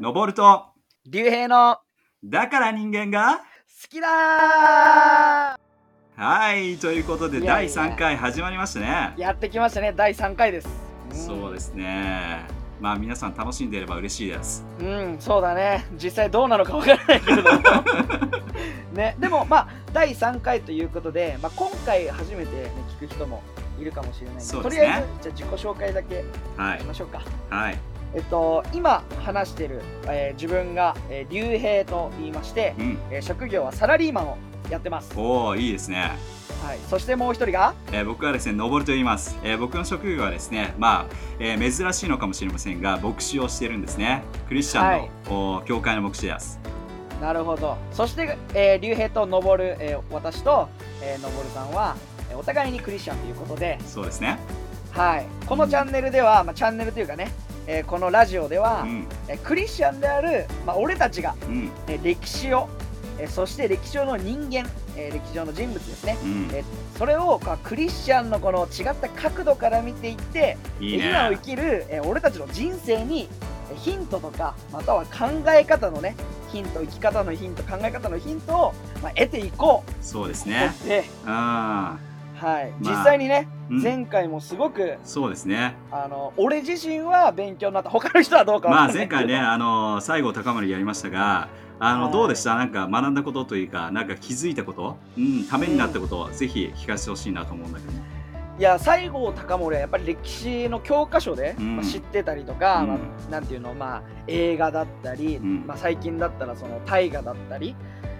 登ると竜兵の好だから人間がきだはいということで第3回始まりましたね。ーやってきましたね。第3回です。そうですね。まあ皆さん楽しんでいれば嬉しいです。うん、うん、そうだね。実際どうなのかわからないけれど。も ねでもまあ第3回ということで、まあ、今回初めて、ね、聞く人もいるかもしれないのでそうですね。とりあえずじゃあ自己紹介だけはい。しましょうか。はいえっと今話してる、えー自分が、えー、竜兵と言いまして、うん。えー職業はサラリーマンをやってます、おおいいですね。はい、そしてもう一人が？えー僕はですね、登ると言います。えー僕の職業はですね、まあ、えー珍しいのかもしれませんが、牧師をしてるんですね。クリスチャンの、はい。お教会の牧師です。なるほど。そして、えー、竜兵と登る、えー私と、えー、登るさんはえーお互いにクリスチャンということで、そうですね。はい、このチャンネルでは、まあ、チャンネルというかね、えーこのラジオでは、うん、えークリスチャンである、まあ、俺たちが、うん、えー歴史を、えーそして歴史上の人間、えー歴史上の人物ですね、うん。えーそれをクリスチャンのこの違った角度から見ていっていいね。今を生きる、えー俺たちの人生にえーヒントとかまたは考え方のねヒント生き方のヒント考え方のヒントを、まあ、得ていこそうですうね。で、あはい。まあ。実際にね、ーうん。前回もすごくそうですね。あの俺自身は勉強になった。他の人はどうかわまあ前回ね、あの西郷隆盛やりましたが、あのはい。どうでした？なんか学んだことというか、なんか気づいたこと、うん、ためになったことをぜひ聞かせてほしいなと思うんだけど。いや西郷隆盛はやっぱり歴史の教科書で、うん。まあ知ってたりとか、うん。まあ、なんていうのまあ映画だったり、うん。まあ、最近だったらその大河だったり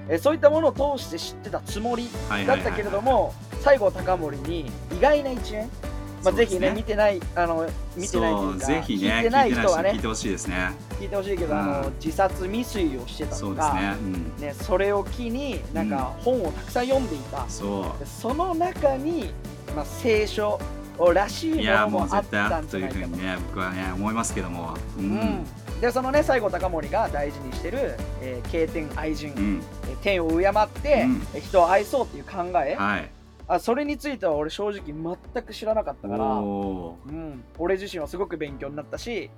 えそういったものを通して知ってたつもりはいはいはいはいだったけれども西郷隆盛に意外な一面、まあ、ぜひね見てないあの見てないというかぜひね、聞いてない人はね聞いてほしいですね。聞いてほしいけど、あのうん。自殺未遂をしてたとかね。うん。ねそれを機になんか本をたくさん読んでいた、そう。でその中に、まあ、聖書らしいものもあったあったというんじゃないかと。ふうにね僕はね思いますけども。ううん。ん、でそのね西郷隆盛が大事にしてる、えー経典愛人、うん。えー天を敬って、うん。えー人を愛そうっていう考え、はいあそれについては俺正直全く知らなかったから、うん、俺自身はすごく勉強になったし、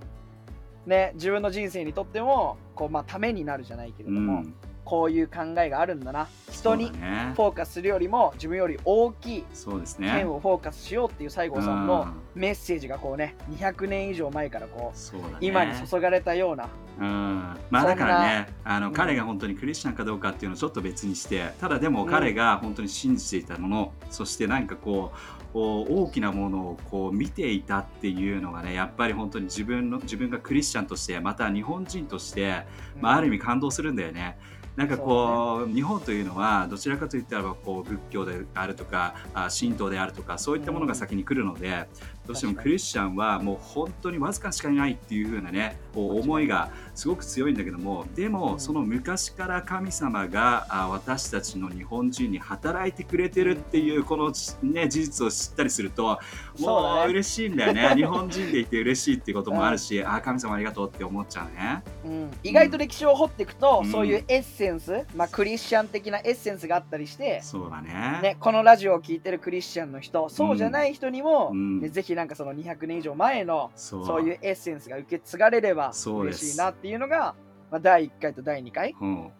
ね、自分の人生にとってもこう、まあ、ためになるじゃないけれうども、んこういう考えがあるんだな。人にフォーカスするよりも自分より大きいそうですね。天をフォーカスしようっていう西郷さんのうん。メッセージがこうね200年以上前からこうね。今に注がれたような。うん。まあだからねあの、うん。彼が本当にクリスチャンかどうかっていうのをちょっと別にしてただでもうん。彼が本当に信じていたもの、そしてなんかこう大きなものをこう見ていたっていうのがねやっぱり本当に自分の自分がクリスチャンとしてまた日本人として、まあ、ある意味感動するんだよね。なんかこう日本というのはどちらかといったらこう仏教であるとか神道であるとかそういったものが先に来るので、どうしてもクリスチャンはもう本当にわずかしかいないっていう風なね思いがすごく強いんだけどもでうん。もその昔から神様があ私たちの日本人に働いてくれてるっていうこの、ね、事実を知ったりするともう嬉しいんだよね。日本人でいて嬉しいっていうこともあるし、あ神様ありがとうって思っちゃうね。うん。意外と歴史を掘っていくと、うん。そういうエッセンス、まあ、クリスチャン的なエッセンスがあったりして、そうだね。ね、このラジオを聞いてるクリスチャンの人そうじゃない人にも、うん。ねぜひなんかその200年以上前のそう。いうエッセンスが受け継がれれば嬉しいなっていうのが、まあ、第1回と第2回うん。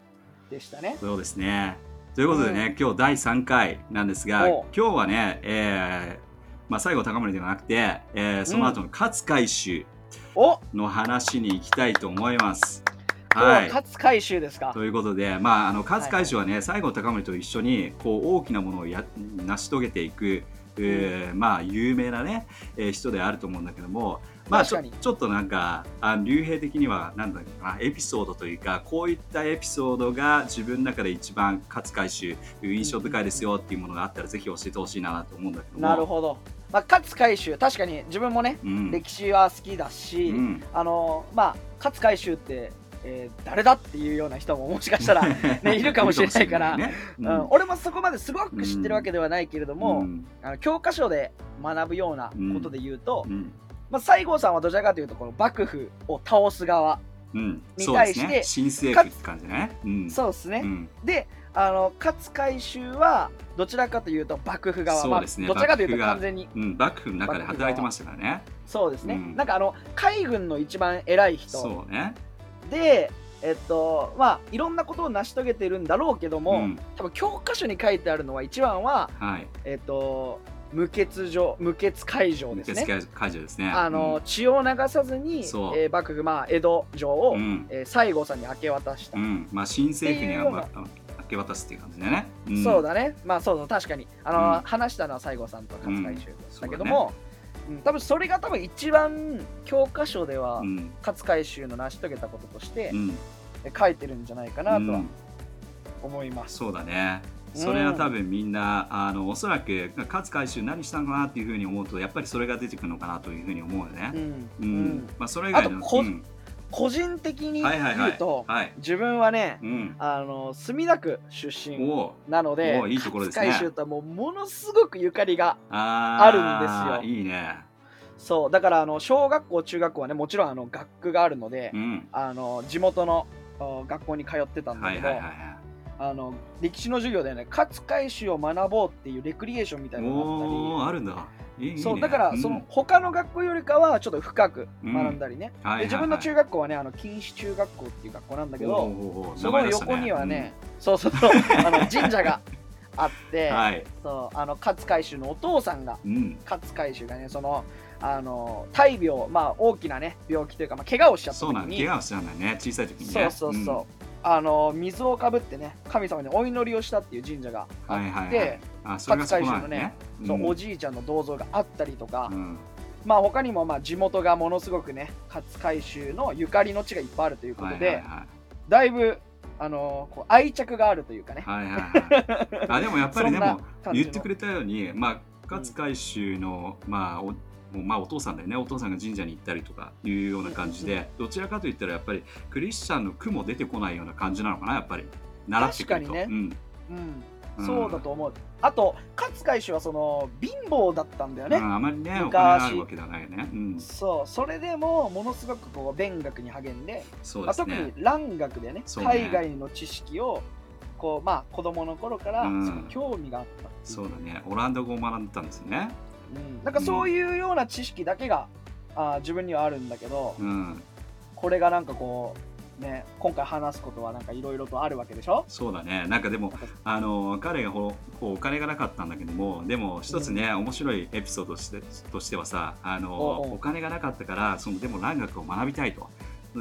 でしたね。そうですね。ということでね、今日第3回なんですが、お今日はね、えーまあ、最後高森ではなくて、えーその後の勝海舟お。の話に行きたいと思います。今日は勝海舟ですか、ということで、まあ、あの勝海舟はね、西郷隆盛と一緒にこう大きなものをや成し遂げていく、えーまあ、有名な、ねえー人であると思うんだけども、まあ、ちょちょっとなんかあの竜兵的にはなんだろうなエピソードというかこういったエピソードが自分の中で一番勝海舟印象深いですよっていうものがあったらぜひ教えてほしいなと思うんだけども。なるほど、まあ、勝海舟確かに自分もね、うん。歴史は好きだし、うん。あのまあ勝海舟って、えー誰だっていうような人ももしかしたら、ね、いるかもしれないからいるかもしれうないね。ん。俺もそこまですごく知ってるわけではないけれども、うん。あの教科書で学ぶようなことで言うと、うん。まあ、西郷さんはどちらかというとこの幕府を倒す側、うん。に対してね。新政府って感じね。うん。そうですね、うん。であの勝海舟はどちらかというと幕府側。そうですね。まあ、どちらかというと完全にうん、幕府の中で働いてましたからね。そうですね、うん。なんかあの海軍の一番偉い人。そうね。でえっとまあいろんなことを成し遂げてるんだろうけども、うん。多分教科書に書いてあるのは一番ははい。えっと無欠状無欠解除ですね。受付解除ですね。あの、血を流さずに、そう。えー幕府、まあ、江戸城を、うん。えー西郷さんに明け渡した、うん。まあ新政府に明け渡すっていう感じだね、ん。そうだね。まあそうだ確かに。あの、うん。話したのは西郷さんと勝海舟だけどうん。も、うん。多分それが多分一番教科書では、うん。勝海舟の成し遂げたこととしてう、ん。え書いてるんじゃないかなとはうん。思います。そうだね。うん。それは多分みんなあのおそらく勝海舟何したのかなっていうふうに思うとやっぱりそれが出てくるのかなというふうに思うよね。う。ん。まあ、それ以外のあとこうん個人的に言うと、はい。自分はね、うん、あの墨田区出身おなのでおいいところですね。勝海舟とはもうものすごくゆかりがああるんですよ。いいね。そう。だからあの小学校中学校はねもちろんあの学区があるので、うん、あの地元のあ学校に通ってたんだけど、はいはいはいはい。あの歴史の授業でね勝海舟を学ぼうっていうレクリエーションみたいなのがあったりあるんだ。いいそうだから、うんその他の学校よりかはちょっと深く学んだりね、はいはいはいで自分の中学校はねあの錦糸中学校っていう学校なんだけど、その横にはね、そうそうそう あの神社があって、はい。そうあの勝海舟のお父さんがうん。勝海舟がねそのあの大病まあ大きなね病気というか、まあ、怪我をしちゃった時にそうなんだ。怪我をしちゃうんだね。小さい時にね。そうそうそう、あの水をかぶってね神様にお祈りをしたっていう神社があって、はいはいはいうん。あ、それがそこなんだね。そうおじじいちゃんの銅像があったりとか、うん。まあ他にもまあ地元がものすごくね勝海舟のゆかりの地がいっぱいあるということで、はいはいはい。だいぶあのこう愛着があるというかね、はいはいはい。あでもやっぱりでも 言ってくれたように、まあ勝海舟のまあおもうまあお父さんだよね。お父さんが神社に行ったりとかいうような感じでどちらかといったらやっぱりクリスチャンの苦も出てこないような感じなのかなやっぱり。習ってくると。確かにうん。うん、そうだと思う。あと勝海舟はその貧乏だったんだよね、うんあまりねお昔金があるわけではないよね、うん、そう。それでもものすごくこう勉学に励んでそうまあ、特ですねに蘭学でねね。海外の知識をこうまあ子供の頃からうん。すごい興味があったそうだね。オランダ語を学んでたんですね。うん、なんかそういうような知識だけが、あー自分にはあるんだけど、うん。これがなんかこうね今回話すことはなんかいろいろとあるわけでしょ？そうだね。なんかでもあの彼がほこうお金がなかったんだけどもでも一つね、面白いエピソードとしてとしてはさあのお金がなかったからそのでも蘭学を学びたいと。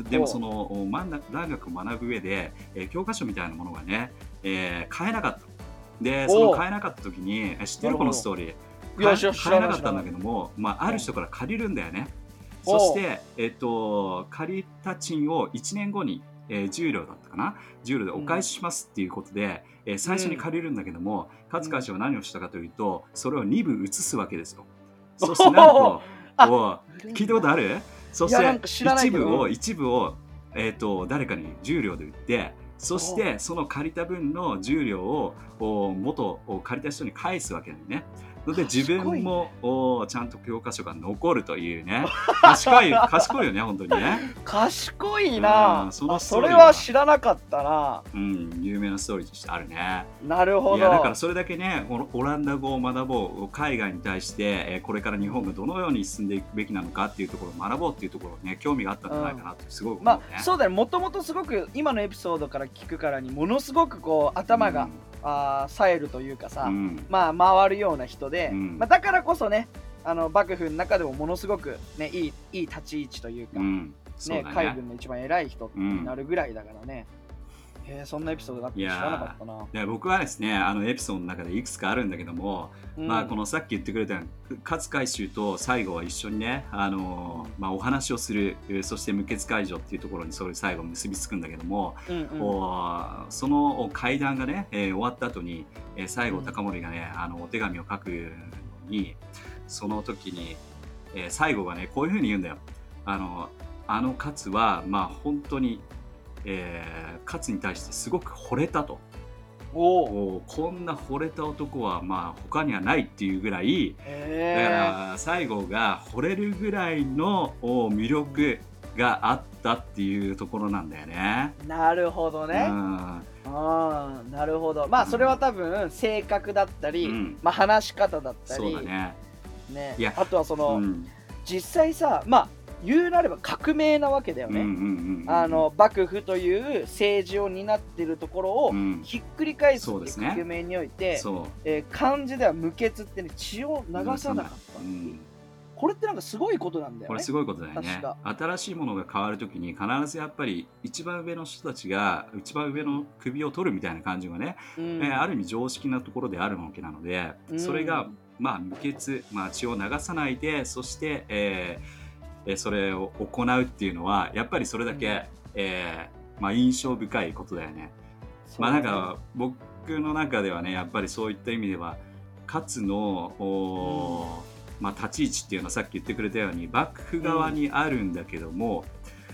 でもそのおまんな蘭学を学ぶ上で、えー教科書みたいなものがね、えー買えなかった。でその買えなかった時にえ知ってる？このストーリー買えなかった。んだけども、まあ、ある人から借りるんだよね。そして、えっと、借りた賃を1年後に、えー10両だったかな？10両でお返ししますっていうことで、えー最初に借りるんだけども、勝海舟は何をしたかというとそれを2部移すわけですよ。そしてなんとあおう聞いたことある？そして一部を一部を、えー、と誰かに10両で売ってそしてその借りた分の10両をお元を借りた人に返すわけだよね。ので自分もおちゃんと教科書が残るというね。賢い賢いよね本当にね、賢いな。うんそそれは知らなかったな。うん、有名なストーリーとしてあるね。なるほいやだからどそれだけねオオランダ語を学ぼう海外に対して、えーこれから日本がどのように進んでいくべきなのかっていうところを学ぼうっていうところにね興味があったんじゃないかなとすごい思うね。まあそうだね。もともとすごく今のエピソードから聞くからにものすごくこう頭が、あー冴えるというかさ、うん、うんまあ回るような人で、うん。まあ、だからこそねあの幕府の中でもものすごくねいいいい立ち位置というか、うん、ねだね。海軍の一番偉い人になるぐらいだからね、へえそんなエピソードがあって知らなかったな、で僕はですねあのエピソードの中でいくつかあるんだけども、うん。まあこのさっき言ってくれた勝海舟と最後は一緒にねあの、まあ、お話をするえーそして無血解除っていうところにそれ最後結びつくんだけども、うんうん。こうその会談がね、えー終わった後に、えー最後うん高森がねあのお手紙を書くのにその時に、えー最後がねこういうふうに言うんだよ。あのあの勝はまあ本当に、えー勝に対してすごく惚れたと。おこんな惚れた男はまあ他にはないっていうぐらいだかへら西郷が惚れるぐらいのお魅力があったっていうところなんだよね。えなるほどね、うん。ああなるほど。まあそれは多分性格だったり、うん。まあ、話し方だったり。そうだね。ね。いやあとはその、うん。実際さまあ言うなれば革命なわけだよね、うんうんうんうんあの幕府という政治を担ってるところをうん。ひっくり返すっていうそうですね。革命において、そう。えー漢字では無血ってね血を流さなかった。っていう、うん。これってなんかすごいことなんだよね。これすごいことだよね。新しいものが変わるときに必ずやっぱり一番上の人たちが一番上の首を取るみたいな感じがね、うん。えーある意味常識なところであるわけなので、うん。それがまあ無血、まあ、血を流さないでそして、えーえーそれを行うっていうのはやっぱりそれだけ、うん。えーまあ、印象深いことだよね。まあなんか僕の中ではねやっぱりそういった意味では勝の、おーまあ、立ち位置っていうのはさっき言ってくれたように幕府側にあるんだけども、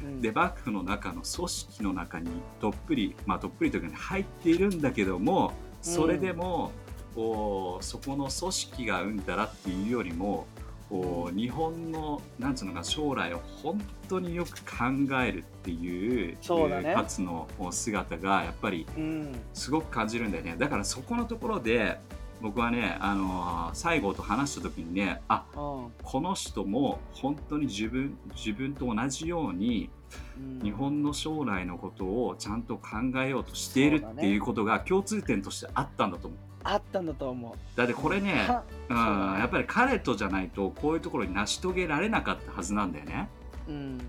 うん。で幕府の中の組織の中にどっぷりまあどっぷりというか、ね、入っているんだけどもそれでも、おーそこの組織がうんだらっていうよりもおー日本のなんつうのか将来を本当によく考えるっていうそうだね。えー勝のお姿がやっぱりうん。すごく感じるんだよね。だからそこのところで僕はね、あのー西郷と話した時にねあうん。この人も本当に自分自分と同じようにうん。日本の将来のことをちゃんと考えようとしているそうだねっていうことが共通点としてあったんだと思う。あったんだと思う。だってこれね、はうん、やっぱり彼とじゃないとこういうところに成し遂げられなかったはずなんだよね。うん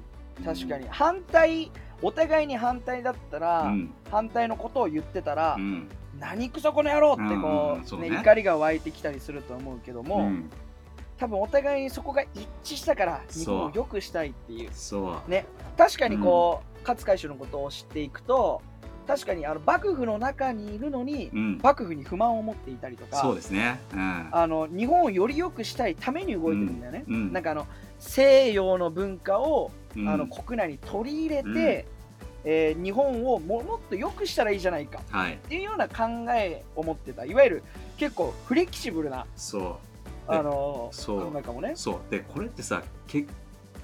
確かに。反対お互いに反対だったら、うん、反対のことを言ってたら、うん、何クソこの野郎ってうんこう,、うんそうね。ね怒りが湧いてきたりすると思うけども、うん。多分お互いにそこが一致したからそう。日本を良くしたいっていう。そう、ね。確かにこう、勝海舟のことを知っていくと確かにあの幕府の中にいるのに、うん、幕府に不満を持っていたりとかそうですね。うん、あの日本をより良くしたいために動いてるんだよね、うん。なんかあの西洋の文化を、うん。あの国内に取り入れて、うん。えー日本をももっと良くしたらいいじゃないか。はい、っていうような考えを持ってた。いわゆる結構フレキシブルな、そう。あのそう。考えかもね。そう。でこれってさ結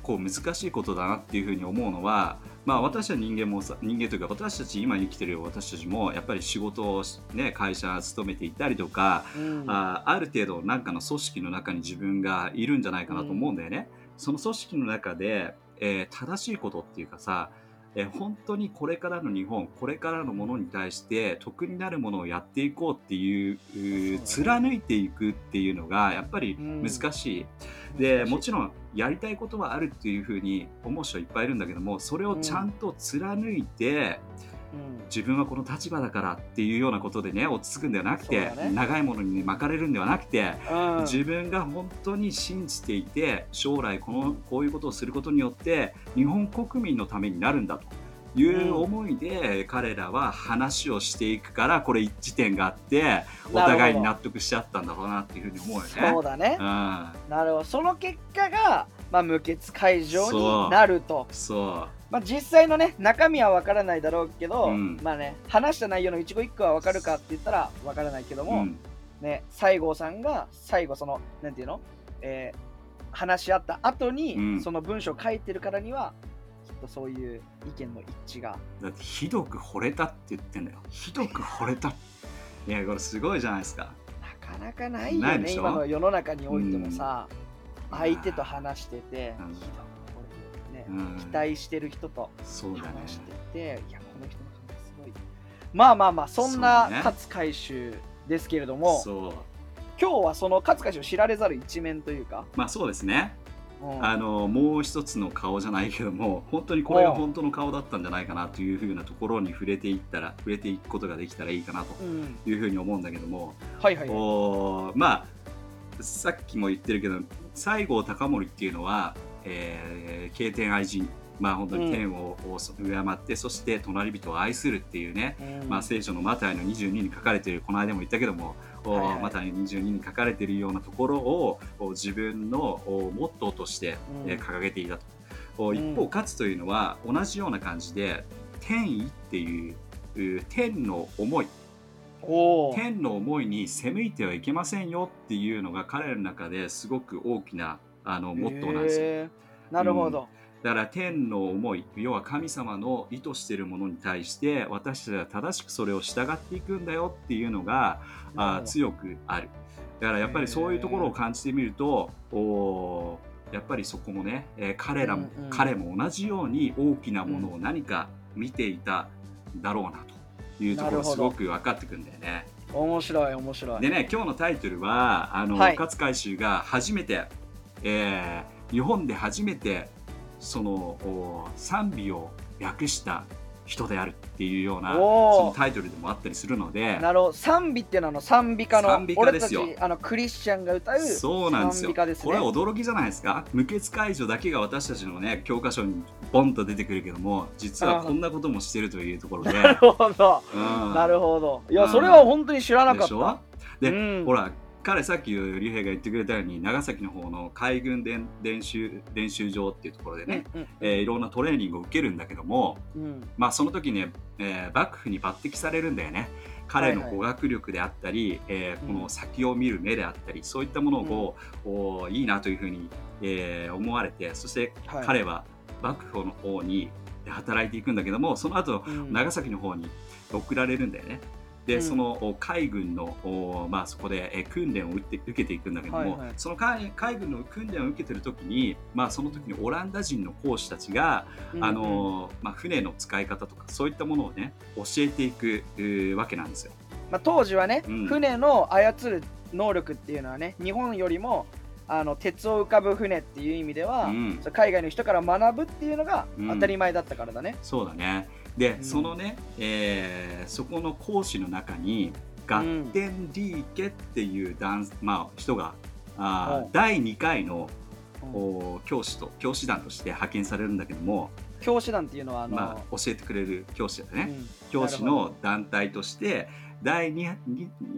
構難しいことだなっていうふうに思うのは、まあ、私は人間もさ人間というか私たち今生きてる私たちもやっぱり仕事をし、ね、会社勤めていたりとか、うんあある程度何かの組織の中に自分がいるんじゃないかなと思うんだよね。その組織の中で、えー正しいことっていうかさえー本当にこれからの日本これからのものに対して得になるものをやっていこうっていう貫いていくっていうのがやっぱり難しい。でもちろんやりたいことはあるっていうふうに思う人はいっぱいいるんだけどもそれをちゃんと貫いて、うん。自分はこの立場だからっていうようなことでね落ち着くんではなくて、ね。長いものに、ね、巻かれるんではなくて、うん。自分が本当に信じていて将来このこういうことをすることによって日本国民のためになるんだという思いで、彼らは話をしていくからこれ一致点があってお互いに納得しちゃったんだろうなっていうふうに思うよね。そうだねう。んなるほど。その結果が、まあ、無血解除になると。そまあ、実際のね、中身は分からないだろうけど、うんまあね、話した内容の一語一句は分かるかって言ったら分からないけどう、も、うんね、西郷さんが最後その、なんていうの、えー話し合った後に、うんその文章を書いてるからには、とそういう意見の一致が。だってひどく惚れたって言ってんだよ。ひどく惚れたいやこれすごいじゃないですか。なかなかないよね、今の世の中においてもさ、うん。相手と話してて、うん。ひどくこれねうん。期待してる人と話してて、いや、この人の考えすごい。まあまあまあ、そんな勝海舟ですけれども、そう。今日はその勝海舟を知られざる一面というか、まあそうですね。うんあのもう一つの顔じゃないけども 本当にこれが本当の顔だったんじゃないかなというふうなところに触れていったら触れていくことができたらいいかなとうん、いうふうに思うんだけども、はいはいはい。おーまあさっきも言ってるけど西郷隆盛っていうのは、えー、敬天愛人まあ本当に天を敬って、そして隣人を愛するっていうね、うん。まあ、聖書のマタイの22に書かれているこの間も言ったけども、おはいはい。マタイの22に書かれているようなところをお自分のおモットーとして、掲げていた。と。おうん。一方勝というのは同じような感じで天意っていうう天の思い。天の思いに攻めいてはいけませんよっていうのが彼らの中ですごく大きなあのモットーなんですよ。なるほど。だから天の思い要は神様の意図しているものに対して私たちは正しくそれを従っていくんだよっていうのがあ強くある。だからやっぱりそういうところを感じてみるとおーやっぱりそこもね、えー彼らも、うんうん。彼も同じように大きなものを何か見ていただろうなというところなるほど。すごく分かってくるんだよね。面白い面白い。でね今日のタイトルはあの、はい。勝海舟が初めて、えー日本で初めてそのお賛美を訳した人であるっていうようなそのタイトルでもあったりするのでなるほど。賛美っていうのは賛美歌の賛美歌俺たちですよあのクリスチャンが歌うそうなんですよ。賛美歌ですね。これ驚きじゃないですか？無血解除だけが私たちのね教科書にボンと出てくるけども実はこんなこともしてるというところで、なるほど。うんなるほど。いやうん。それは本当に知らなかった。ょ？で、うん。ほら彼さっき竜兵が言ってくれたように長崎の方の海軍練練習練習場っていうところでね、うんえーいろんなトレーニングを受けるんだけども、うん。まあ、その時ね、えー幕府に抜擢されるんだよね。彼のはいはい。語学力であったり、えーうん。この先を見る目であったりそういったものを、おいいなというふうに、えー思われてそしてはい。彼は幕府の方に働いていくんだけどもその後うん。長崎の方に送られるんだよね。で、うん。そのお海軍のお、まあ、そこでえー訓練を受けていくんだけども、はいはい。その海海軍の訓練を受けてる時に、まあ、その時にオランダ人の講師たちが、うんあのまあ、船の使い方とかそういったものをね教えていくわけなんですよ。まあ、当時はね、うん。船の操る能力っていうのはね日本よりもあの鉄を浮かぶ船っていう意味では、うん。海外の人から学ぶっていうのがうん。当たり前だったからだね。そうだねで、うん。そのね、えーそこの講師の中にガッテン・リーケっていう男、まあ、人があーうん第2回のう教師と教師団として派遣されるんだけども、教師団っていうのはあの、まあ、教えてくれる教師だね、うん。教師の団体として第 2,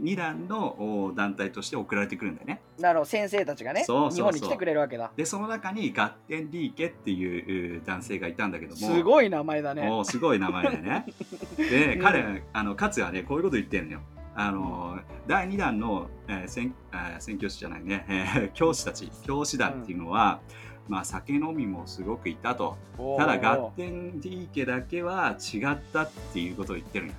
2弾のお団体として送られてくるんだよね。なるほど先生たちがねそうそうそう日本に来てくれるわけだ。でその中にガッテン・リーケっていうう男性がいたんだけどもすごい名前だね。おーすごい名前だよね。で、うん彼、あの勝はね、こういうこと言ってるのよ。あの第2弾の、えー宣えー宣教師じゃないね、えー教師たち、教師団っていうのは、まあ、酒飲みもすごくいたと。ただ、ガッテン・ディーケだけは違ったっていうことを言ってるのよ。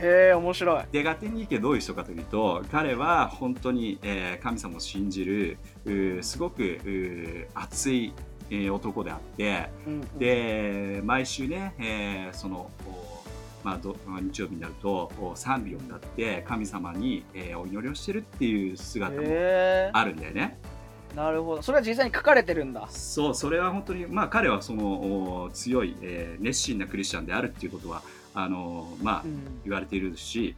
へえ面白い。で、ガッテン・ディーケどういう人かというと、彼は本当に、えー神様を信じる、すごくうー熱い、えー男であって、うんうんで毎週ね、えーそのおまあ、ど日曜日になるとお賛美を歌って神様に、えーお祈りをしてるっていう姿もへあるんだよね。えなるほどそれは実際に書かれてるんだ。そうそれは本当に、まあ、彼はそのお強い、えー熱心なクリスチャンであるっていうことはあのまあ、うん。言われているし。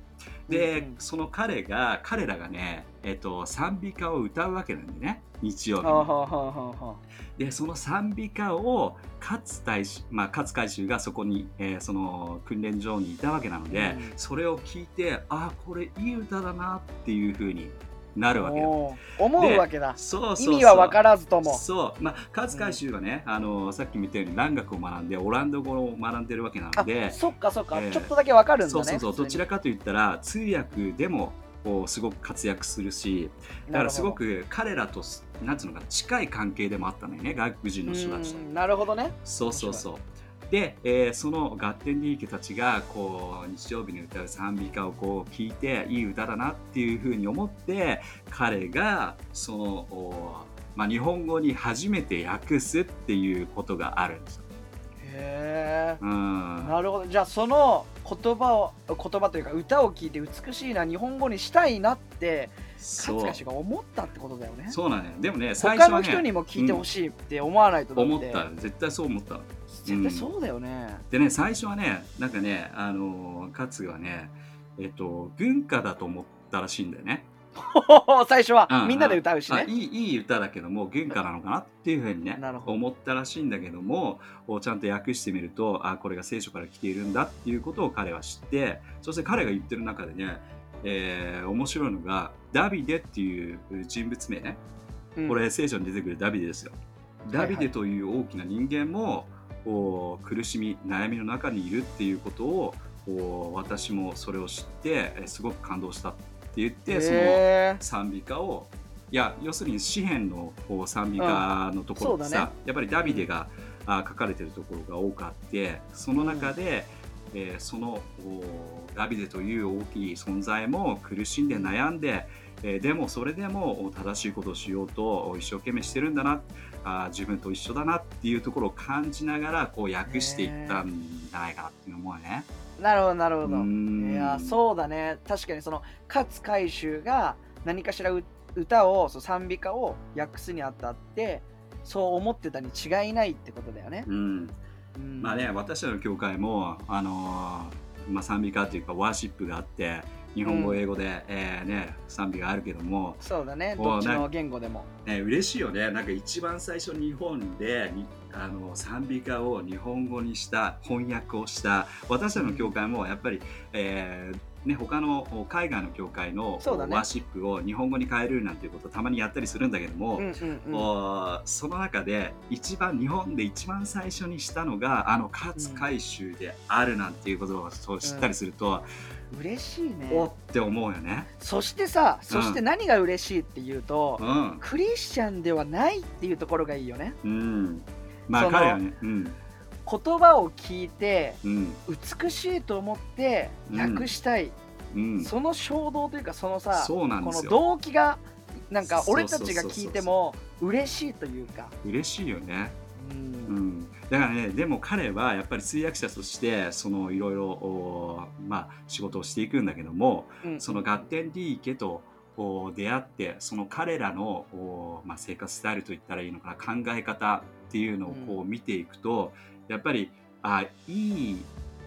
で、うんうん。その彼が彼らがね、えっと賛美歌を歌うわけなんでね。日曜日に。でその賛美歌を勝大衆、まあ、勝海舟がそこに、えーその訓練場にいたわけなので、うん。それを聞いてあこれいい歌だなっていうふうになるわけよ。思うわけだ。そうそうそう意味は分からずとも。そうまあ勝海舟はね、あのさっきも言ったように蘭学を学んでオランダ語を学んでるわけなのあでそっかそっか、えーちょっとだけ分かるんだね。そうそうそうどちらかといったら通訳でもこうすごく活躍するしだからすごく彼らとすなんつうのかな近い関係でもあったのよね外国人の人たちと。うんなるほどね。そうそうそう。で、えーそのガッテンリーケたちがこう日曜日に歌う賛美歌をこう聞いていい歌だなっていうふうに思って彼がその、おまあ、日本語に初めて訳すっていうことがあるんですよ。へえ。うん、なるほど。じゃあその言葉を言葉というか歌を聞いて美しいな日本語にしたいなってそう勝海舟が思ったってことだよね。そうなのよでもね最初は他の人にねも聞いてほしいって思わないとだって、思った絶対そう思ったの絶対そうだよね。でね最初はねなんかねあの勝がねえっと軍歌だと思ったらしいんだよね。最初はうんみんなで歌うしね。あいいいい歌だけども軍歌なのかなっていうふうにね思ったらしいんだけどもおちゃんと訳してみるとあこれが聖書から来ているんだっていうことを彼は知ってそして彼が言ってる中でね、えー面白いのがダビデっていう人物名ねうんこれ聖書に出てくるダビデですよ。ダビデという大きな人間も、お苦しみ悩みの中にいるっていうことをお私もそれを知ってえすごく感動したって言ってそのへ賛美歌をいや要するに詩篇のこう賛美歌のところでさ、うんね。やっぱりダビデが、あ書かれてるところが多くあってその中で、えーそのおダビデという大きい存在も苦しんで悩んで、えーでもそれでもお正しいことをしようと一生懸命してるんだなあー自分と一緒だなっていうところを感じながらこう訳していったんじゃないかなっていうのもね。なるほどなるほうどん。いやそうだね。確かにその勝海舟が何かしらう歌をそう賛美歌を訳すにあたってそう思ってたに違いないってことだよね、うん。うん。まあね、私たちの教会も、あのーまあ、賛美歌というかワーシップがあって日本語、うん英語で、えーね、賛美があるけども、そうだね。どっちの言語でも。ね、嬉しいよね。なんか一番最初日本でにあの賛美歌を日本語にした翻訳をした。私たちの教会もやっぱり、えーね、他の海外の教会のね。ワーシップを日本語に変えるなんていうことをたまにやったりするんだけども、うんうんうん。おその中で一番日本で一番最初にしたのがあの勝海舟であるなんていうことをそう知ったりすると、嬉しいおっねて思うよね。そしてさそして何が嬉しいっていうと、うん、クリスチャンではないっていうところがいいよね。うん、まあ彼はね、うん。言葉を聞いてうん。美しいと思って訳したい、うん、その衝動というかそのさこの。動機がなんか俺たちが聞いても嬉しいというか、嬉しいよね。ううんん、だからねでも彼はやっぱり通訳者としてそのいろいろおまあ仕事をしていくんだけどもうん。そのガッテン・ディーケとお出会ってその彼らのお、まあ、生活スタイルと言ったらいいのかな考え方っていうのをこう見ていくと、やっぱりあいい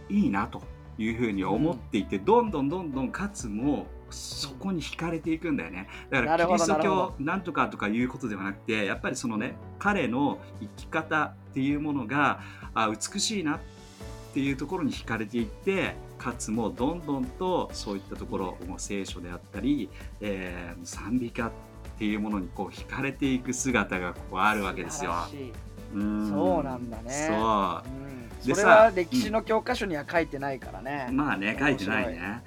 いいなというふうに思っていて、どんどんどんどん勝もそこに惹かれていくんだよね。だからキリスト教なんとかとかいうことではなくてやっぱりそのね彼の生き方っていうものがあ美しいなっていうところに惹かれていってかつもどんどんとそういったところもう聖書であったり、えー賛美歌っていうものにこう惹かれていく姿がこうあるわけですよ。そうなんだね。そう。うん、それは歴史の教科書には書いてないからね、まあね書いてないね。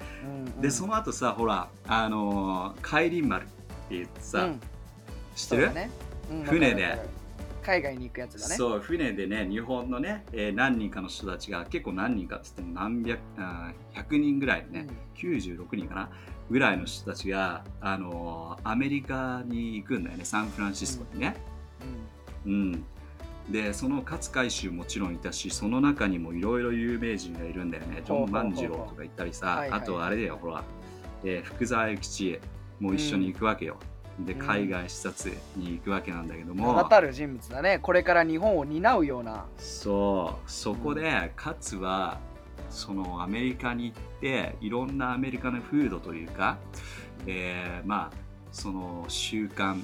うんうん。でその後さほらあのーカイリン丸って言ってさ、うん。知ってる？ね。うん船で。海外に行くやつだね。そう船でね日本のね、えー何人かの人たちが結構何人かっつっても何百あー100人ぐらいのね、96人かな？ぐらいの人たちが、あのーアメリカに行くんだよねサンフランシスコにね。うんでその勝海舟もちろんいたしその中にもいろいろ有名人がいるんだよね。ジョン万次郎とかいたりさあとあれだよほら、えー福沢諭吉も一緒に行くわけよ。でうん。海外視察に行くわけなんだけどうん、も、名だたる人物だね。これから日本を担うような。そう。そこで勝はそのアメリカに行っていろんなアメリカの風土というか、えーまあその習慣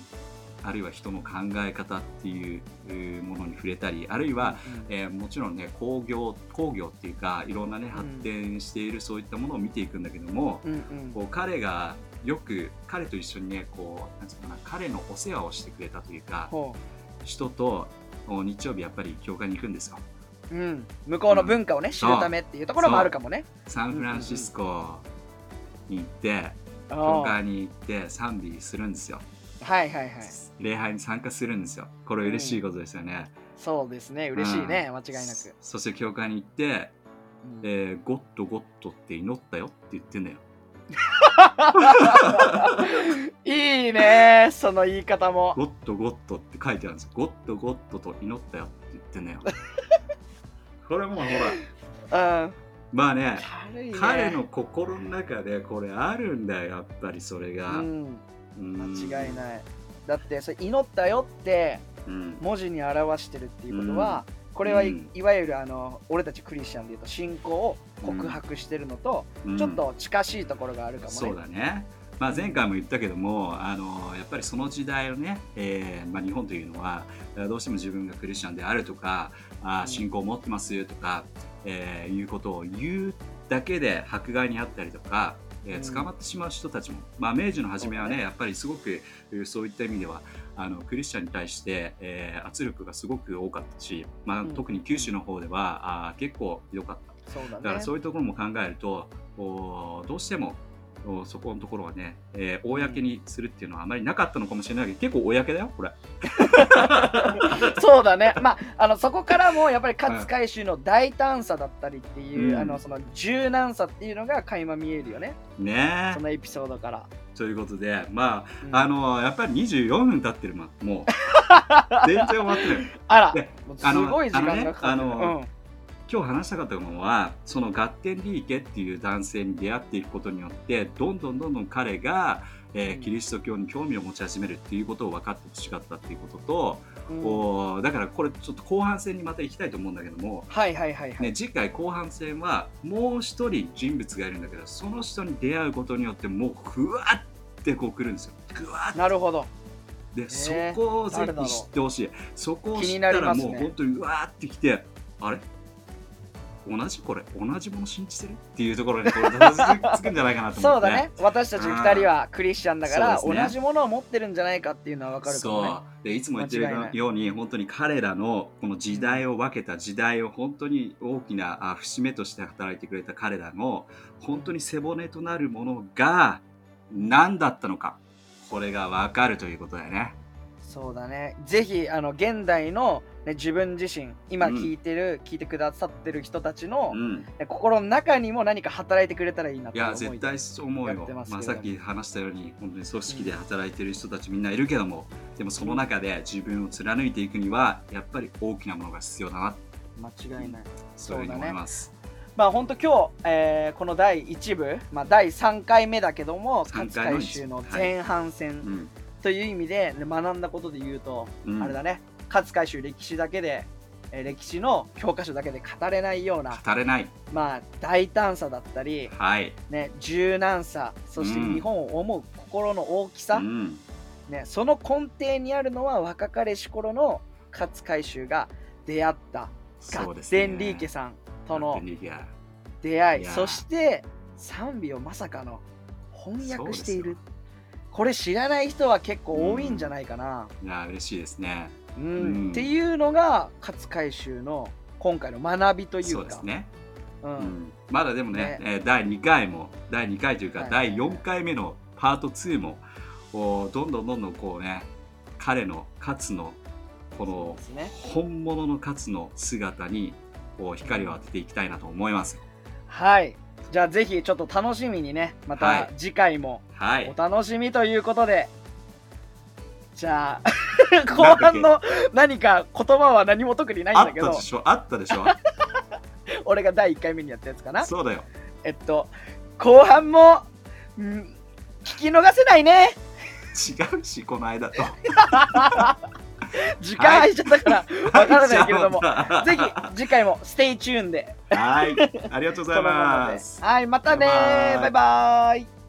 あるいは人の考え方っていうえーものに触れたりあるいは、えーもちろんね工業工業っていうかいろんなね発展しているそういったものを見ていくんだけども、うんうん。こう彼がよく彼と一緒にねこうなんつうのかな彼のお世話をしてくれたというかほ人とお日曜日やっぱり教会に行くんですよ。う、うん、向こうの文化をね、知るためっていうところもあるかもね。サンフランシスコに行って、あ教ー会に行って賛美するんですよ。はいはいはい礼拝に参加するんですよ。これ嬉しいことですよね。そうですね。嬉しいね、間違いなく、そして教会に行って、うん。えーゴッドゴッドって祈ったよって言ってんだよ。いいね。その言い方も。ゴッドゴッドって書いてあるんですよ。ゴッドゴッドと祈ったよって言ってんだよ。これもうほら、うん。まあね、ね。彼の心の中でこれあるんだよ、やっぱりそれが。うん。うん。間違いないだってそれ祈ったよってうん。文字に表してるっていうことは、これはい,、うん。いわゆるあの俺たちクリスチャンでいうと信仰を告白してるのと、うん。ちょっと近しいところがあるかもね。そうだね。まあ、前回も言ったけどもあのやっぱりその時代のね、えーまあ、日本というのはどうしても自分がクリスチャンであるとかあうん。信仰を持ってますとか、えーいうことを言うだけで迫害にあったりとか、えーうん。捕まってしまう人たちも、まあ、明治の初めはねやっぱりすごくえーそういった意味ではあのクリスチャンに対して、えー圧力がすごく多かったし、まあうん。特に九州の方ではあー結構ひどかった。そうだからそういうところも考えるとこうどうしてもおそこのところはね、えー公にするっていうのはあまりなかったのかもしれないけど結構公だよこれ そうだね。まあ、あのそこからもやっぱり勝海舟の大胆さだったりっていう、うんあのその柔軟さっていうのが垣間見えるよね。ねそのエピソードから。ということでまうんああのやっぱり24分経ってるもう 全然終わってるあらすごい時間がかかってる。今日話したかったのはそのガッテンリーケっていう男性に出会っていくことによってどんどんどんどん彼が、えーうん。キリスト教に興味を持ち始めるっていうことを分かってほしかったっていうことと、うん。うんこうだからこれちょっと後半戦にまた行きたいと思うんだけども、はいはいはいはい。ね、次回後半戦はもう一人人物がいるんだけどその人に出会うことによってもうふわってこう来るんですよ。ふわっなるほど。で、ーそこをぜひ知ってほしい。そこを知ったらもう本当にうわーってきてあれ？同じこれ同じもの信じてる？っていうところにこうたどり着くんじゃないかなと思ってそうだね。私たち二人はクリスチャンだから、ね同じものを持ってるんじゃないかっていうのはわかるかもね。そうでいつも言ってるように本当に彼らのこの時代を分けた時代を本当に大きなあ節目として働いてくれた彼らの本当に背骨となるものが何だったのかこれが分かるということだよね。そうだね。ぜひ、あの、現代の、ね、自分自身、今うん。聞いてる、聞いてくださってる人たちのう、ん、ね心の中にも何か働いてくれたらいいなと思いいや絶対そう思うやよってますけど。まあ、さっき話したように本当に組織で働いてる人たちみんないるけども、でもその中で自分を貫いていくにはやっぱり大きなものが必要だな。間違いない。そういうふうに思います。まあ本当今日、えーこの第1部、まあ、第3回目だけども勝三回の海舟の前半戦うんという意味で、ね学んだことで言うと、うん。あれだね。勝海舟歴史だけで、えー歴史の教科書だけで語れないような、語れない。まあ、大胆さだったり、はい、ね、柔軟さそしてうん。日本を思う心の大きさ、うん、ね、その根底にあるのは若かりし頃の勝海舟が出会ったガッそうですね。テンリーケさんとの出会い。そして賛美をまさかの翻訳しているこれ知らない人は結構多いんじゃないかな、いや嬉しいですね。うん。うん。っていうのが勝海舟の今回の学びというか。そうですね。ううん。ん、まだでもねね。えー第2回も第2回というか、はい。第4回目のパート2もおどんどんどんどんこうね彼の勝のこの本物の勝の姿に光を当てていきたいなと思います。はいじゃあぜひちょっと楽しみにねまはい。た次回もはい。お。楽しみということで、じゃあ後半の何か言葉は何も特にないんあっだけど。たでしょ？あったでしょ？俺が第1回目にやったやつかな。そうだよ。えっと後半も、ん聞き逃せないね。違うし、この間と。時間空いちゃったからわからないけれども、はい。ぜひ次回も stay tuned で。はい。ありがとうございます。はいまたねバイバイ。バイバイ